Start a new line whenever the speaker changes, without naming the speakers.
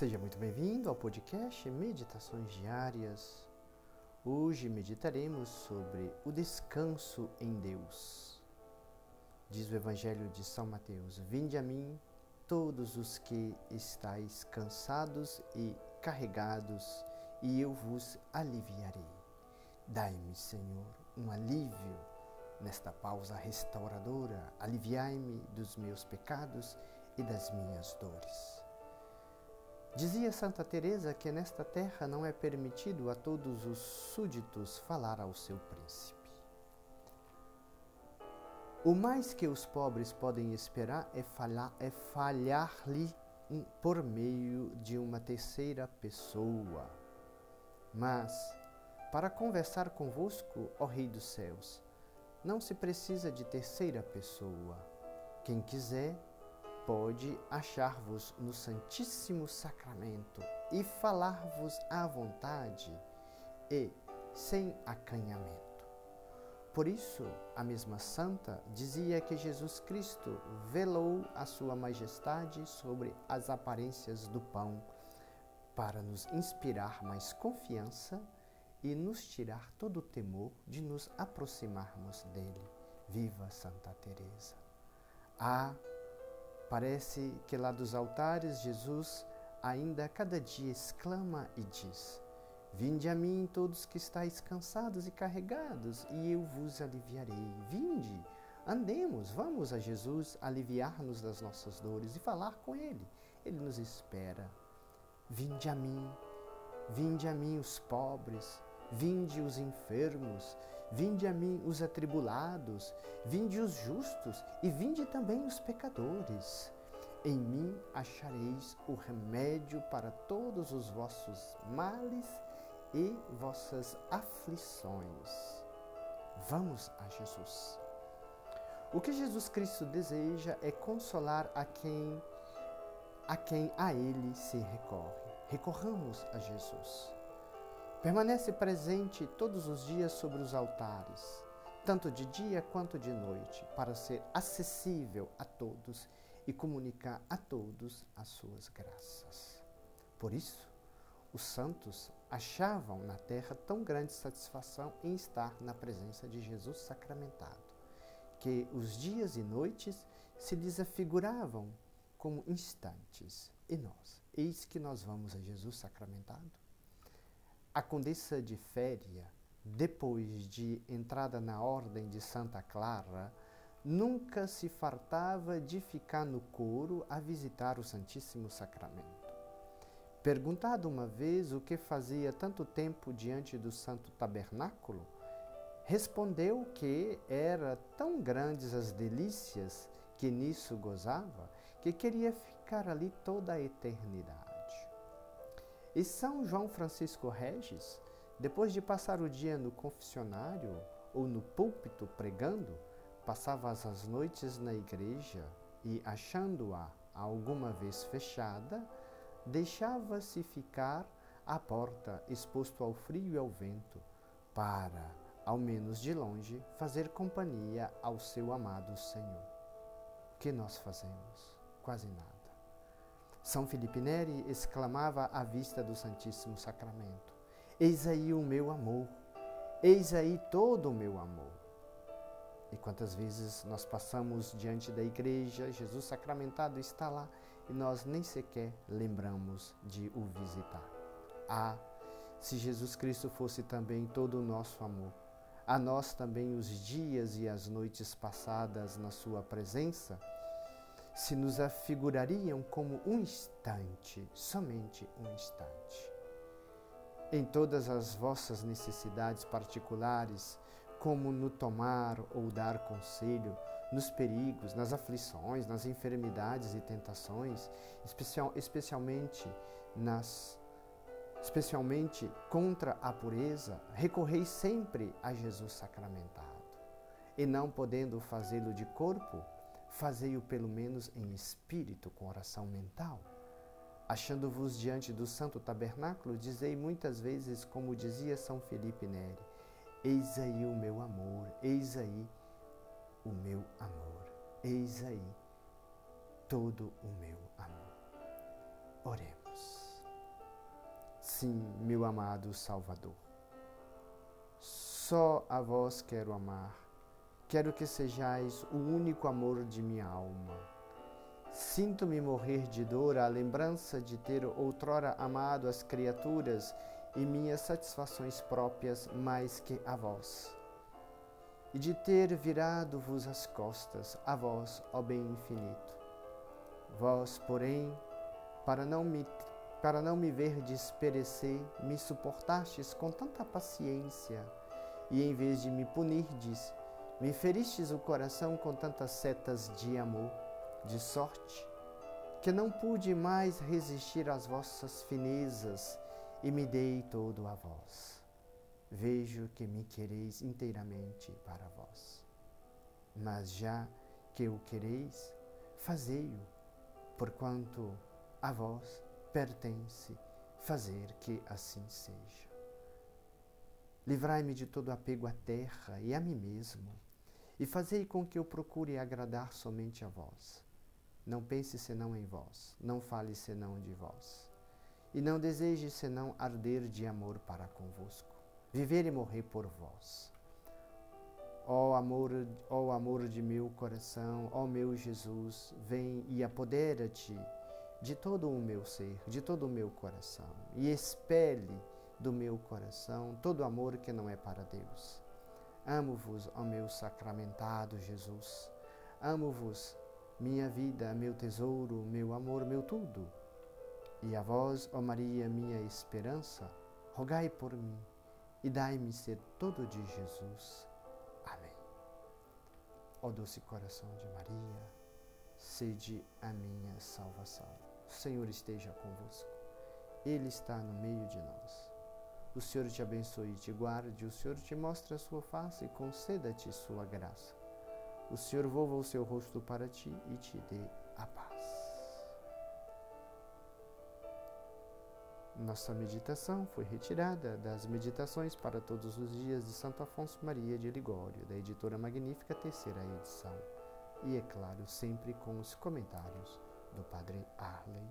Seja muito bem-vindo ao podcast Meditações Diárias. Hoje meditaremos sobre o descanso em Deus. Diz o Evangelho de São Mateus: Vinde a mim, todos os que estáis cansados e carregados, e eu vos aliviarei. Dai-me, Senhor, um alívio nesta pausa restauradora. Aliviai-me dos meus pecados e das minhas dores. Dizia Santa Teresa que nesta terra não é permitido a todos os súditos falar ao seu príncipe. O mais que os pobres podem esperar é, falhar, é falhar-lhe por meio de uma terceira pessoa. Mas, para conversar convosco, ó Rei dos céus, não se precisa de terceira pessoa. Quem quiser pode achar-vos no Santíssimo Sacramento e falar-vos à vontade e sem acanhamento. Por isso, a mesma santa dizia que Jesus Cristo velou a sua majestade sobre as aparências do pão para nos inspirar mais confiança e nos tirar todo o temor de nos aproximarmos dele. Viva Santa Teresa. Ah, Parece que lá dos altares Jesus ainda cada dia exclama e diz: Vinde a mim todos que estáis cansados e carregados, e eu vos aliviarei. Vinde, andemos, vamos a Jesus aliviar-nos das nossas dores e falar com Ele. Ele nos espera. Vinde a mim, vinde a mim os pobres, vinde os enfermos, Vinde a mim os atribulados, vinde os justos e vinde também os pecadores. Em mim achareis o remédio para todos os vossos males e vossas aflições. Vamos a Jesus. O que Jesus Cristo deseja é consolar a quem a quem a ele se recorre. Recorramos a Jesus. Permanece presente todos os dias sobre os altares, tanto de dia quanto de noite, para ser acessível a todos e comunicar a todos as suas graças. Por isso, os santos achavam na terra tão grande satisfação em estar na presença de Jesus sacramentado, que os dias e noites se lhes afiguravam como instantes. E nós, eis que nós vamos a Jesus sacramentado a Condessa de Féria, depois de entrada na Ordem de Santa Clara, nunca se fartava de ficar no coro a visitar o Santíssimo Sacramento. Perguntado uma vez o que fazia tanto tempo diante do Santo Tabernáculo, respondeu que era tão grandes as delícias que nisso gozava que queria ficar ali toda a eternidade. E São João Francisco Regis, depois de passar o dia no confessionário ou no púlpito pregando, passava as noites na igreja e, achando-a alguma vez fechada, deixava-se ficar à porta, exposto ao frio e ao vento, para, ao menos de longe, fazer companhia ao seu amado Senhor. O que nós fazemos? Quase nada. São Felipe Neri exclamava à vista do Santíssimo Sacramento: Eis aí o meu amor, eis aí todo o meu amor. E quantas vezes nós passamos diante da igreja, Jesus sacramentado está lá e nós nem sequer lembramos de o visitar. Ah, se Jesus Cristo fosse também todo o nosso amor, a nós também os dias e as noites passadas na Sua presença, se nos afigurariam como um instante, somente um instante. Em todas as vossas necessidades particulares, como no tomar ou dar conselho, nos perigos, nas aflições, nas enfermidades e tentações, especial, especialmente nas especialmente contra a pureza, recorrei sempre a Jesus sacramentado. E não podendo fazê-lo de corpo, fazei-o pelo menos em espírito, com oração mental. Achando-vos diante do santo tabernáculo, dizei muitas vezes, como dizia São Felipe Neri: Eis aí o meu amor, eis aí o meu amor, eis aí todo o meu amor. Oremos. Sim, meu amado Salvador. Só a vós quero amar. Quero que sejais o único amor de minha alma. Sinto-me morrer de dor à lembrança de ter outrora amado as criaturas e minhas satisfações próprias mais que a vós, e de ter virado-vos as costas, a vós, ó bem infinito. Vós, porém, para não me para não me verdes perecer, me suportastes com tanta paciência, e em vez de me punirdes, me feristes o coração com tantas setas de amor, de sorte, que não pude mais resistir às vossas finezas e me dei todo a vós. Vejo que me quereis inteiramente para vós. Mas já que o quereis, fazei-o, porquanto a vós pertence fazer que assim seja. Livrai-me de todo apego à terra e a mim mesmo, e fazei com que eu procure agradar somente a vós. Não pense senão em vós, não fale senão de vós e não deseje senão arder de amor para convosco, viver e morrer por vós. Ó amor, ó amor de meu coração, ó meu Jesus, vem e apodera-te de todo o meu ser, de todo o meu coração, e expele do meu coração todo amor que não é para Deus. Amo-vos, ó meu sacramentado Jesus. Amo-vos, minha vida, meu tesouro, meu amor, meu tudo e a vós, ó Maria, minha esperança, rogai por mim e dai-me ser todo de Jesus. Amém. Ó doce coração de Maria, sede a minha salvação. O Senhor esteja convosco. Ele está no meio de nós. O Senhor te abençoe e te guarde, o Senhor te mostre a sua face e conceda-te sua graça. O Senhor volva o seu rosto para ti e te dê a paz. Nossa meditação foi retirada das Meditações para Todos os Dias de Santo Afonso Maria de Ligório, da editora Magnífica, terceira edição. E, é claro, sempre com os comentários do Padre Arley